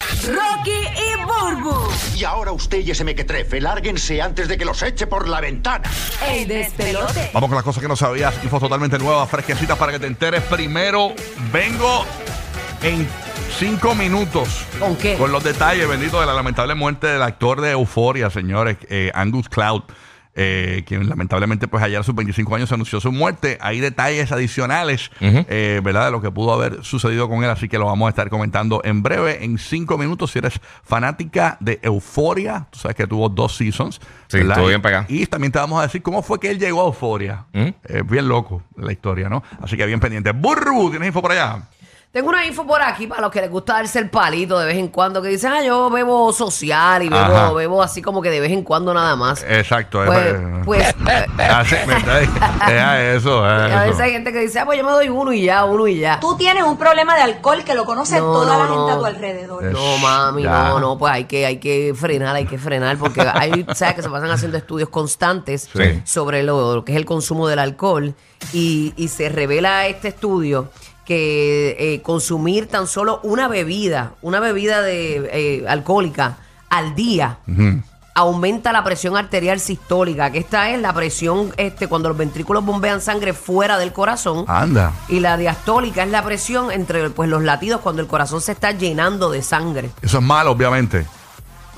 Rocky y Burbu, Y ahora usted y ese mequetrefe, lárguense antes de que los eche por la ventana. el despelote. Vamos con las cosas que no sabías. Info totalmente nuevas, fresquecitas para que te enteres. Primero, vengo en cinco minutos. ¿Con qué? Con los detalles, bendito, de la lamentable muerte del actor de Euforia, señores, eh, Angus Cloud. Eh, quien lamentablemente pues ayer a sus 25 años anunció su muerte. Hay detalles adicionales, eh, ¿verdad? De lo que pudo haber sucedido con él, así que lo vamos a estar comentando en breve, en cinco minutos. Si eres fanática de Euforia, tú sabes que tuvo dos seasons. Sí, estuvo bien pegado. Y también te vamos a decir cómo fue que él llegó a Euforia. Eh, bien loco la historia, ¿no? Así que bien pendiente. Burru, ¿tienes info por allá? Tengo una info por aquí para los que les gusta darse el palito de vez en cuando, que dicen, ah, yo bebo social y Ajá. bebo, bebo así como que de vez en cuando nada más. Exacto. Pues, eh, pues, eh, Así. Deja eso, a veces eso. hay gente que dice, ah, pues yo me doy uno y ya, uno y ya. Tú tienes un problema de alcohol que lo conoce No, toda no, la no. gente a tu alrededor. Eh, No, mami, Ya. no, no, pues hay que, hay que frenar, hay que frenar, porque hay, sabes que se pasan haciendo estudios constantes Sí. sobre lo, lo que es el consumo del alcohol y, y se revela este estudio que eh, consumir tan solo una bebida, una bebida de eh, alcohólica al día aumenta la presión arterial sistólica, que esta es la presión este cuando los ventrículos bombean sangre fuera del corazón. Anda. Y la diastólica es la presión entre pues, los latidos cuando el corazón se está llenando de sangre. Eso es malo, obviamente.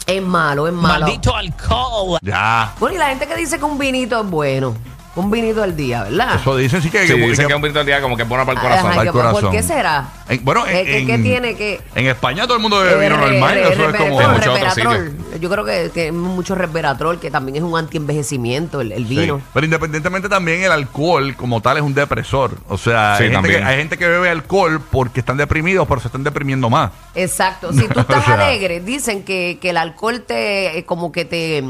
Es malo, es malo. alcohol. Ya. Bueno, y la gente que dice que un vinito es bueno. Un vinito al día, ¿verdad? Eso dicen sí que... Sí, que- dicen que- que un bonito al día como que es bueno para el Ajá, corazón. Para el que- ¿Por corazón. qué será? en- bueno, ¿Qué- en, qué- qué en- tiene? ¿Qué? En España todo el mundo bebe vino Eh, normal. re- Eso es como... re- En muchos otros resveratrol. Yo creo que, que es mucho resveratrol, que también es un antienvejecimiento, el, el Sí. vino. Pero independientemente también el alcohol como tal es un depresor. O sea, Sí, hay, gente que, también. hay gente que bebe alcohol porque están deprimidos, pero se están deprimiendo más. Exacto. Si tú estás O sea. alegre, dicen que, que el alcohol te eh, como que te,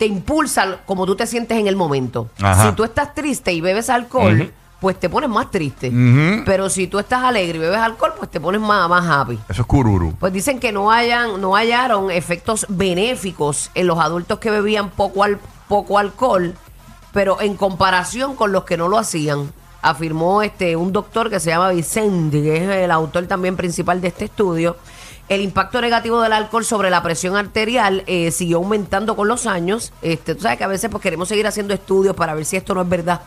te impulsa como tú te sientes en el momento. Ajá. Si tú estás triste y bebes alcohol, pues te pones más triste. Ujú. Pero si tú estás alegre y bebes alcohol, pues te pones más, más happy. Eso es cururu. Pues dicen que no hayan, no hallaron efectos benéficos en los adultos que bebían poco, al, poco alcohol, pero en comparación con los que no lo hacían, afirmó este un doctor que se llama Vicente, que es el autor también principal de este estudio. El impacto negativo del alcohol sobre la presión arterial eh, siguió aumentando con los años. Este, tú sabes que a veces pues queremos seguir haciendo estudios para ver si esto no es verdad.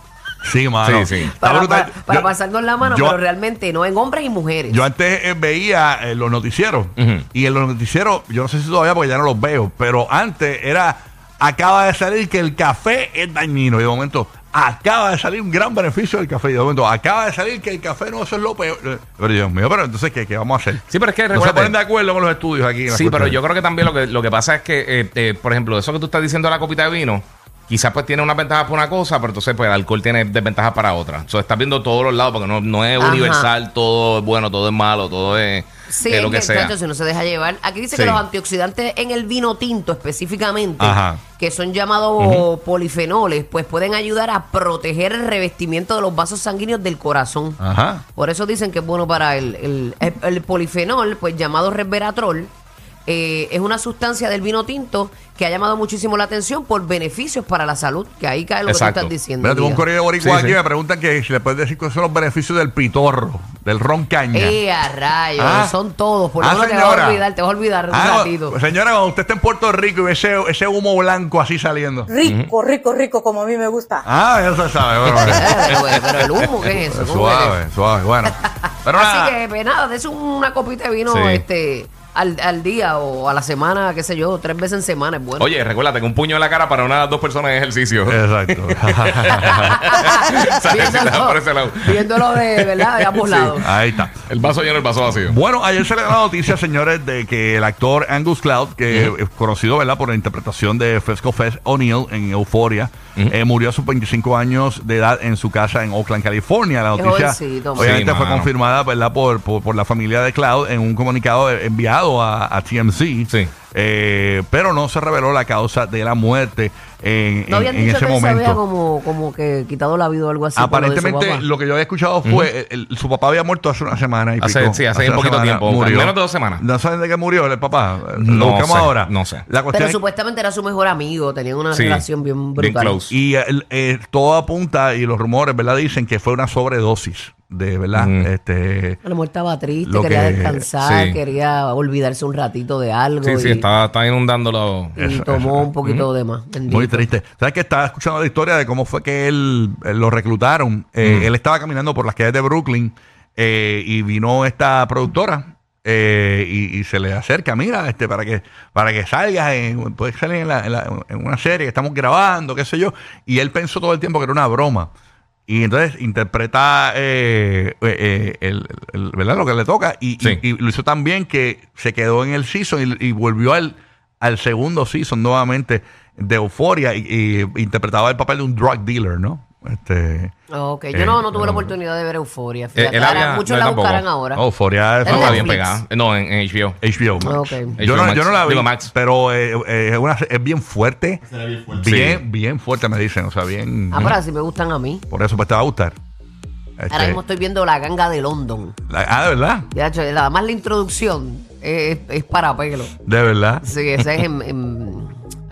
Sí, mano. Sí, sí. Está Para, brutal. para- para Yo- pasarnos la mano, yo- pero realmente no, en hombres y mujeres. Yo antes eh, veía eh, los noticieros y en los noticieros, yo no sé si todavía porque ya no los veo, pero antes era, acaba de salir que el café es dañino y de momento acaba de salir un gran beneficio del café y de momento acaba de salir que el café no eso es lo peor. Pero Dios mío, pero entonces ¿qué, qué vamos a hacer? Sí, pero es que no se ponen de acuerdo con los estudios aquí. en Sí, pero yo creo que también lo que, lo que pasa es que, eh, eh, por ejemplo, eso que tú estás diciendo de la copita de vino, quizás pues tiene una ventaja para una cosa, pero entonces pues el alcohol tiene desventajas para otra. Sea, estás viendo todos los lados porque no, no es Ajá. universal, todo es bueno, todo es malo, todo es, Sí, es lo que que, sea. chacho, si no se deja llevar. Aquí dice Sí. que los antioxidantes en el vino tinto específicamente, Ajá. que son llamados polifenoles, pues pueden ayudar a proteger el revestimiento de los vasos sanguíneos del corazón. Ajá. Por eso dicen que es bueno para el, el, el- el polifenol, pues llamado resveratrol. Eh, es una sustancia del vino tinto que ha llamado muchísimo la atención por beneficios para la salud, que ahí cae lo Exacto. que tú estás diciendo. Mira, tengo un correo de boricua Sí, aquí sí. me preguntan que si le puedes decir cuáles son los beneficios del pitorro, del ron caña. ¡Eh, a rayos! Ah. Son todos. Por lo Ah, menos te vas a olvidar, te vas a olvidar un Ah, ratito. señora, cuando usted está en Puerto Rico y ve ese, ese humo blanco así saliendo. Rico, rico, rico, como a mí me gusta. Ah, eso se sabe. Bueno, bueno. pero, pero el humo, ¿qué es eso? ¿Cómo que suave, suave. Bueno. Pero Así nada. que, pues nada, des una copita de vino Sí. este al, al día o a la semana, qué sé yo, tres veces en semana es bueno. Oye, recuérdate que un puño en la cara para una de las dos personas en ejercicio. Exacto. Lado. viéndolo de verdad de ambos lados. Ahí está. El vaso lleno, el vaso vacío. Bueno, ayer se le da la noticia, señores, de que el actor Angus Cloud, que es conocido, ¿verdad?, por la interpretación de Fresco Fest O'Neill en Euphoria, eh, murió a sus 25 años de edad en su casa en Oakland, California. La noticia, obviamente, Sí, fue confirmada, ¿verdad?, por, por, por la familia de Cloud en un comunicado enviado a, a TMC, Sí. eh, pero no se reveló la causa de la muerte en, No en- habían en dicho ese que él se había como, como que quitado la vida o algo así. lo Aparentemente, lo que yo había escuchado fue, el- su papá había muerto hace una semana y Hace- pico. sí, hace un poquito semana, tiempo, menos de dos semanas. ¿No saben de qué murió el papá? No Lo buscamos sé, ahora. no sé. La cuestión Pero es- supuestamente era su mejor amigo, tenían una Sí, relación bien bien brutal. close. Y el- eh, todo apunta y los rumores, ¿verdad? Dicen que fue una sobredosis de, ¿verdad? Mm. Este, A lo mejor estaba triste, quería que- descansar, sí. quería olvidarse un ratito de algo. Sí, sí, está, está inundándolo. y Eso, tomó eso. un poquito de más. bendito. muy triste. ¿Sabes que Estaba escuchando la historia de cómo fue que él, él lo reclutaron. Eh, Mm. Él estaba caminando por las calles de Brooklyn eh, y vino esta productora. eh, y, y se le acerca, mira, este, para que para que salgas, en, puedes salir en, la- en la- en una serie que estamos grabando, qué sé yo. Y él pensó todo el tiempo que era una broma. Y entonces interpreta eh, eh, eh, el, el- ¿verdad? lo que le toca. Y, Sí. y- y lo hizo tan bien que se quedó en el season y, y volvió al, al segundo season nuevamente de Euforia y, y interpretaba el papel de un drug dealer, ¿no? Este, Ok, Eh, yo no, no tuve la oportunidad de ver Euforia. Eh, Fíjate, él ahora había- muchos no, la tampoco. buscarán ahora. Euforia es En No está bien Netflix. pegada. No, en, en HBO. HBO Max. Ok. Yo, no, Max. yo no la vi, Max. pero eh, eh, es, una- es bien fuerte. Bien, Sí. bien fuerte, me dicen. O sea, bien. Ah, pero así me gustan a mí. Por eso pues te va a gustar. Este, Ahora mismo estoy viendo La Ganga de London. la- ah, de verdad. Ya, hecho, nada más la introducción es, es para pelo. De verdad. Sí, ese es en, en-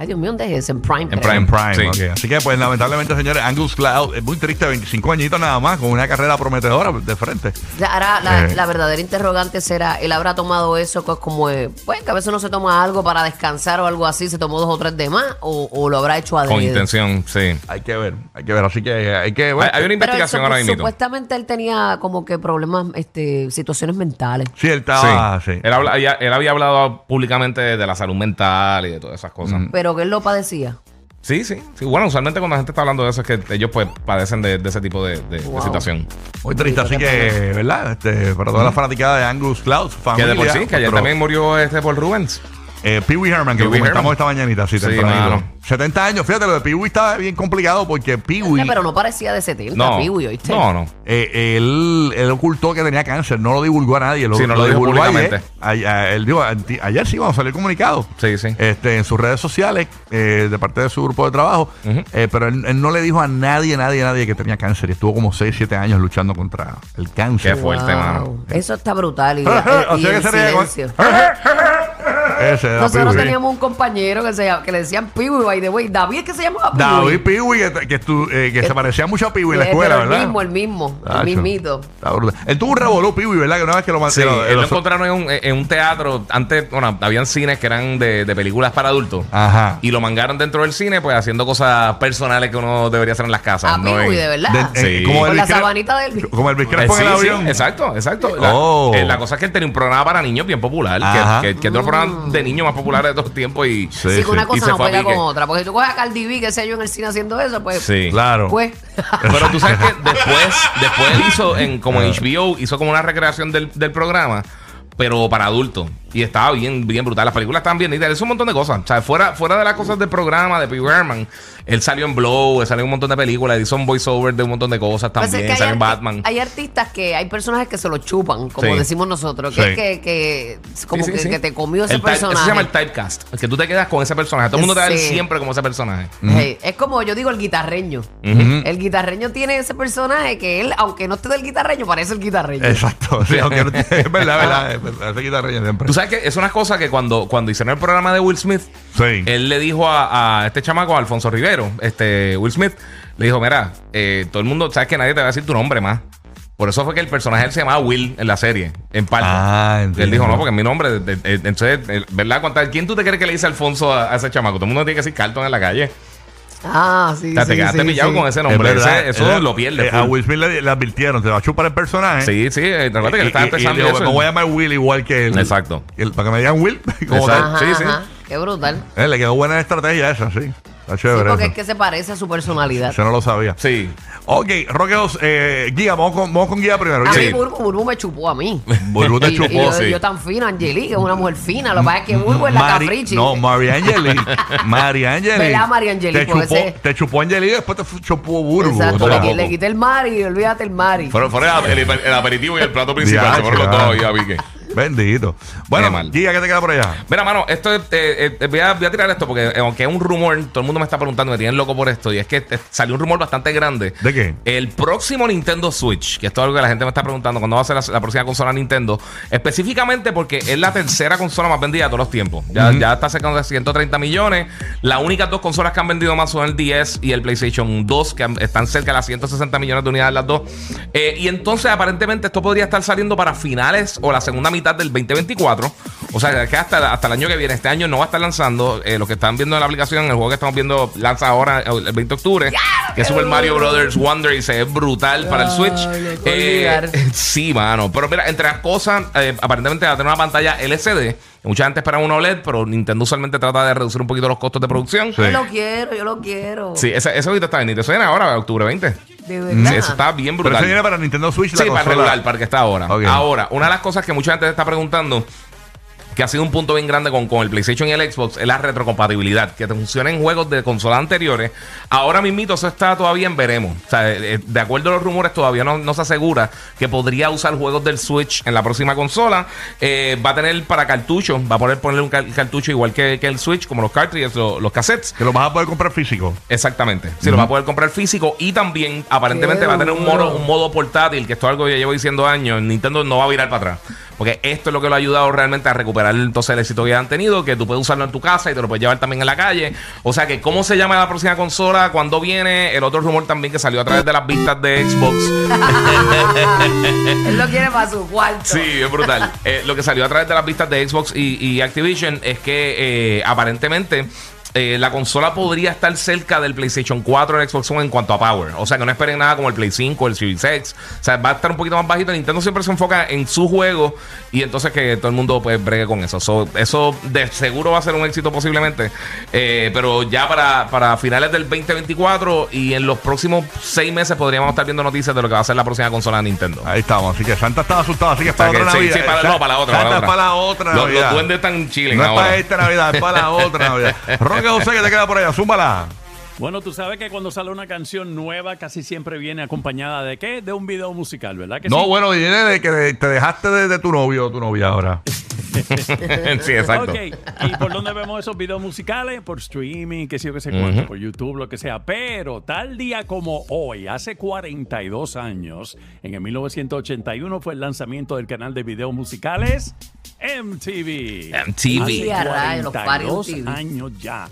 Ay, Dios mío, ¿dónde es? En Prime. En. Prime. En Prime, Sí. ok. Así que, pues, lamentablemente, señores, Angus Cloud es muy triste, 25 añitos nada más, con una carrera prometedora de frente. Ahora la, Eh. la verdadera interrogante será, ¿él habrá tomado eso co- como, eh, pues que a veces uno se toma algo para descansar o algo así, se tomó dos o tres de más, o, o lo habrá hecho Con adrede? intención, sí. Hay que ver, hay que ver. Así que hay que Hay, ver. hay una Pero él investigación supu- ahora mismo. supuestamente él tenía como que problemas, este, situaciones mentales. Sí, él estaba. Sí. Él, habla- ya- él había hablado públicamente de la salud mental y de todas esas cosas. Pero que él lo padecía. Sí, sí, sí. Bueno, usualmente cuando la gente está hablando de eso es que ellos pues padecen de, de ese tipo de, de- de Wow. situación. Muy triste, así que, ¿verdad? Este, para toda la fanaticada de Angus Cloud, su Que familia. de por sí, que ayer también murió este Paul Rubens. Eh, Pee Wee Herman, que Pee lo Wee comentamos Herman. esta mañanita, sí, Sí, tempranito. mano. 70 años, fíjate, lo de Pee Wee estaba bien complicado porque Pee Wee. Pero no parecía de 70, No, Piwi, ¿oíste? no, no. Eh, él, él ocultó que tenía cáncer, no lo divulgó a nadie, lo, Sí, no lo dijo divulgó ayer. públicamente. Ayer, él dijo, anti- ayer sí, cuando salió el comunicado. Sí, sí. Este, en sus redes sociales, eh, de parte de su grupo de trabajo, Ujú. eh, pero él, él no le dijo a nadie, nadie, nadie que tenía cáncer y estuvo como 6, 7 años luchando contra el cáncer. Qué fuerte, mano. Eso está brutal. Y, O y sea que el se ríe con- silencio. Ese era Nosotros teníamos un compañero que, se, llama- que le decían Piwi, by the way. David es que se llamaba Piwi. David que, que, estu- eh, que se parecía mucho a Wee en la escuela, ¿verdad? El mismo, el mismo, el Tacho. mismito. Está brutal. Él tuvo un revolú, Wee, ¿verdad? Que una vez que lo Sí, mandaron. él lo encontraron en un, en un teatro. Antes, bueno, habían cines que eran de, de películas para adultos. Ajá. Y lo mangaron dentro del cine, pues haciendo cosas personales que uno debería hacer en las casas. A no Piwi, de verdad. De- eh, Sí. como Con el la sabanita del... Como el Eh, en el sí, avión. exacto, exacto. La, Oh. eh, la cosa es que él tenía un programa para niños bien popular, Ajá. que, que, que es de los de niños más populares de todos los tiempos. Y, Sí, Sí, que una Y cosa se no pega con otra. Porque si tú coges a Cardi B, que sé yo, en el cine haciendo eso, pues... Sí. Claro. Pues... Pero tú sabes que después, después él hizo, en, como en HBO, hizo como una recreación del, del programa, pero para adultos. Y estaba bien, bien brutal. Las películas estaban bien nítidas. Hizo un montón de cosas. O sea, fuera, fuera de las cosas del programa de Pee Herman, él salió en Blow, él salió en un montón de películas, hizo un voiceover de un montón de cosas Pues es también. que hay, salió en Batman. hay artistas que hay personajes que se lo chupan, como Sí. decimos nosotros, que Sí. es que, que como Sí, sí, que, sí. que te comió ese El personaje. Eso se llama el typecast. El que tú te quedas con ese personaje. Todo el mundo te ve Sí. siempre como ese personaje. Hey, es como yo digo el guitarreño. El guitarreño tiene ese personaje que él, aunque no esté del guitarreño, parece el guitarreño. Exacto. Sí, aunque no es verdad, verdad. Tú sabes que es una cosa que cuando, cuando hicieron el programa de Will Smith, Sí. él le dijo a, a este chamaco, a Alfonso Rivero, este Will Smith, le dijo, mira, eh, todo el mundo, sabes que nadie te va a decir tu nombre más. Por eso fue que el personaje él se llamaba Will en la serie, en parte. Ah, él dijo, no, porque es mi nombre. de- de- de- entonces, eh, ¿verdad? ¿Cuánta- ¿Quién tú te crees que le dice Alfonso a, a ese chamaco? Todo el mundo tiene que decir Carlton en la calle. Ah, sí. o sea, te sí, quedaste sí, pillado sí. con ese Es nombre. verdad, Ese- eso era- lo pierde. eh, a. Will Smith le, le advirtieron, te va a chupar el personaje. Sí, sí. eh, Recuerda que le estaba dijo, eso. me voy a llamar Will igual que él. Exacto. El- para que me digan Will. como Exacto. tal. Ajá, Sí, sí. Qué brutal. Eh, le quedó buena estrategia esa, sí. Está Sí, porque eso. es que se parece a su personalidad. Eso no lo sabía. Sí. Ok, Roqueos, eh, Guía, vamos con, vamos con Guía primero. A Guía. mí Burbu, Burbu me chupó a mí. Burbu te Y- y chupó, yo, sí. yo tan fina, Angelique, que es una mujer fina. Lo que pasa es que Burbu es la Mari- caprichi. No, María Angeli. María Angeli. ¿Verdad, María Angeli? Te Porque chupó, ese- te chupó Angeli y después te fu- chupó Burbu. Exacto, O sea, le, le quité el Mari y olvídate el Mari. Fueron, fueron el, el- el aperitivo y el plato principal. Diache, Se fueron los dos ah. ahí a pique. Bendito. Bueno, mal. Giga, ¿qué te queda por allá? Mira, mano, esto es, eh, eh, voy, a, voy a tirar esto porque eh, aunque es un rumor, todo el mundo me está preguntando, me tienen loco por esto, y es que salió un rumor bastante grande. ¿De qué? El próximo Nintendo Switch, que esto es algo que la gente me está preguntando, ¿cuándo va a ser la, la próxima consola Nintendo? Específicamente porque es la tercera consola más vendida de todos los tiempos. Ya, ya está cerca de 130 millones. Las únicas dos consolas que han vendido más son el 10 y el PlayStation 2, que han- están cerca de las 160 millones de unidades las dos. Eh, y entonces, aparentemente, esto podría estar saliendo para finales o la segunda mitad del 2024. O sea, que hasta, hasta el año que viene, este año no va a estar lanzando. Eh, los que están viendo en la aplicación, el juego que estamos viendo lanza ahora el 20 de octubre, que es Super Mario Brothers Wonder y se ve brutal para el Switch. Eh, sí, mano. Pero mira, entre las cosas, eh, aparentemente va a tener una pantalla LCD. Mucha gente espera una OLED, pero Nintendo usualmente trata de reducir un poquito los costos de producción. Sí. Yo lo quiero, yo lo quiero. Sí, ese, ese ahorita está bien. Y te suena ahora, octubre 20. De verdad. Sí, eso está bien Pero brutal. eso viene para Nintendo Switch, Sí, la para consola. regular, para el que está ahora. Ahora, una de las cosas que mucha gente está preguntando, que ha sido un punto bien grande con, con el PlayStation y el Xbox, es la retrocompatibilidad. Que te funcione en juegos de consolas anteriores. Ahora mismito, eso está todavía en veremos. O sea, eh, de acuerdo a los rumores, todavía no, no se asegura que podría usar juegos del Switch en la próxima consola. Eh, va a tener para cartucho, va a poder ponerle un car- cartucho igual que, que el Switch, como los cartridges, lo- los cassettes. Que lo vas a poder comprar físico. Exactamente. Sí, lo va a poder comprar físico y también aparentemente Qué va a tener un modo, un modo portátil, que esto es algo que ya llevo diciendo años. Nintendo no va a virar para atrás. Porque esto es lo que lo ha ayudado realmente a recuperar entonces el éxito que han tenido, que tú puedes usarlo en tu casa y te lo puedes llevar también en la calle. O sea que cómo se llama la próxima consola, cuándo viene, el otro rumor también que salió a través de las vistas de Xbox. Él lo quiere para su cuarto. Sí, es brutal. Eh, lo que salió a través de las vistas de Xbox y, y Activision es que eh, aparentemente eh, la consola podría estar cerca del PlayStation 4 o el Xbox One en cuanto a power. O sea, que no esperen nada como el Play 5 o el Series X. O sea, va a estar un poquito más bajito. Nintendo siempre se enfoca en su juego y entonces que todo el mundo pues bregue con eso. So, eso de seguro va a ser un éxito posiblemente. Eh, pero ya para, para finales del 2024 y en los próximos seis meses podríamos estar viendo noticias de lo que va a ser la próxima consola de Nintendo. Ahí estamos. Así que Santa estaba asustado. Así que es O sea para otra sí, Navidad. sí, para- no, para la otra, Santa para la es otra. para la otra Los, duendes están chilling No es para esta Navidad, es para la otra Navidad. Roque José, que te queda por allá? Zúmbala. Bueno, tú sabes que cuando sale una canción nueva casi siempre viene acompañada de qué? De un video musical, ¿verdad que No, sí? bueno, viene de que te dejaste de, de tu novio o tu novia ahora. sí, exacto. Ok, ¿y por dónde vemos esos videos musicales? Por streaming, qué sé yo, qué sé cuánto, por YouTube, lo que sea. Pero tal día como hoy, hace 42 años, en el 1981 fue el lanzamiento del canal de videos musicales MTV. MTV. Hace Sí, a rayos, los paris 42 MTV. años ya.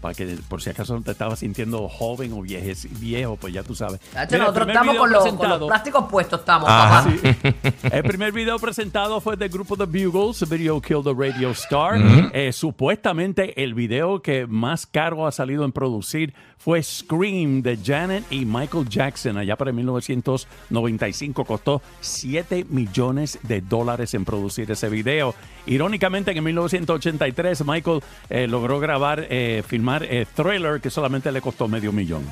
Para que por si acaso te estabas sintiendo joven o viejes, viejo, pues ya tú sabes. Mira, nosotros estamos video con los, con los plásticos puestos, estamos, Ajá. papá. Sí. El primer video presentado fue del grupo The Bugles, Video Kill the Radio Star. Eh, supuestamente el video que más caro ha salido en producir fue Scream de Janet y Michael Jackson. Allá para 1995 costó 7 millones de dólares en producir ese video. Irónicamente, en 1983 Michael eh, logró grabar, eh, filmar eh, Thriller, que solamente le costó medio millón.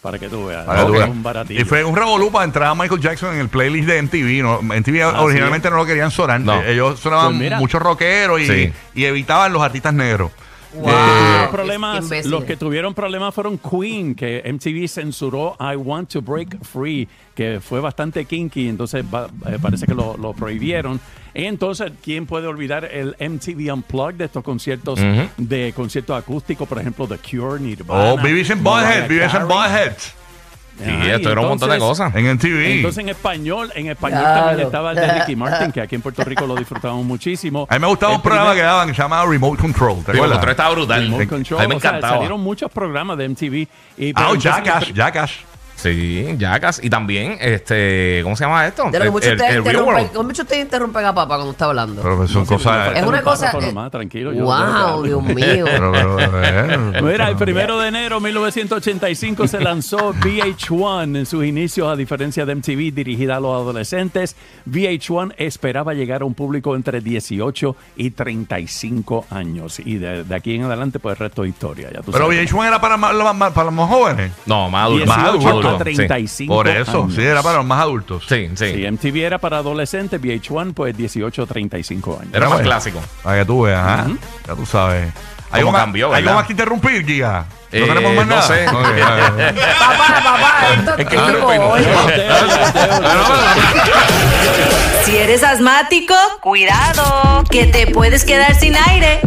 Para que tú veas. Para que tú Es veas. un baratillo. Y fue un revolú para entrar a Michael Jackson en el playlist de MTV. ¿no? MTV originalmente no lo querían sonar. No. Eh, Ellos sonaban Pues muchos rockeros y, Sí. y evitaban los artistas negros. Wow, Los que tuvieron problemas, los que tuvieron problemas fueron Queen, que MTV censuró I Want to Break Free, que fue bastante kinky, entonces va- eh, parece que lo, lo prohibieron. Y entonces, ¿quién puede olvidar el MTV Unplugged de estos conciertos de conciertos acústicos, por ejemplo, The Cure, Nirvana? Oh, Butthead, Beavis and Carey? Butthead. Sí, Ajá, esto era un montón de entonces- cosas. En MTV. Entonces en español, en español Claro. también estaba el de Ricky Martin, que aquí en Puerto Rico lo disfrutamos muchísimo. a mí me gustaba El un programa primer- que daban que se llamaba Remote Control. ¿Te Sí, el acuerdas? otro estaba brutal. Remote A Control, mí me o sea, encantaba. salieron muchos programas de MTV. Y, Ah, oh, Jackass, Jackass. Sí, Jackass. Y también, este, ¿cómo se llama esto? De lo que El- mucho el- ustedes el interrumpen, mucho ustedes interrumpen a papá cuando está hablando. Pero son No, cosas. Es una un cosa- eh, tranquilo. yo- wow, yo- Dios mío. Pero, pero, eh, Mira, el primero de enero de 1985 se lanzó VH1 en sus inicios, a diferencia de MTV, dirigida a los adolescentes. VH1 esperaba llegar a un público entre 18 y 35 años. Y de, de aquí en adelante, pues el resto de historia. Ya tú pero sabes. VH1 era para, más- para los más jóvenes. No, más adulto. 18 Más a adulto. Sí. 35 Por eso, años. sí, era para los más adultos. Sí, sí. Si MTV era para adolescentes, VH1 pues 18 a 35 años. Era más Bueno, clásico. Para que tú veas, ajá. Ya tú sabes. ¿Hay algo, más, cambió, ¿Hay ¿verdad? algo más que interrumpir, Giga? ¿No Eh, tenemos más no nada? sé. Ok, papá, papá, esto es que Teo. Si eres asmático, cuidado, que te puedes quedar sin aire.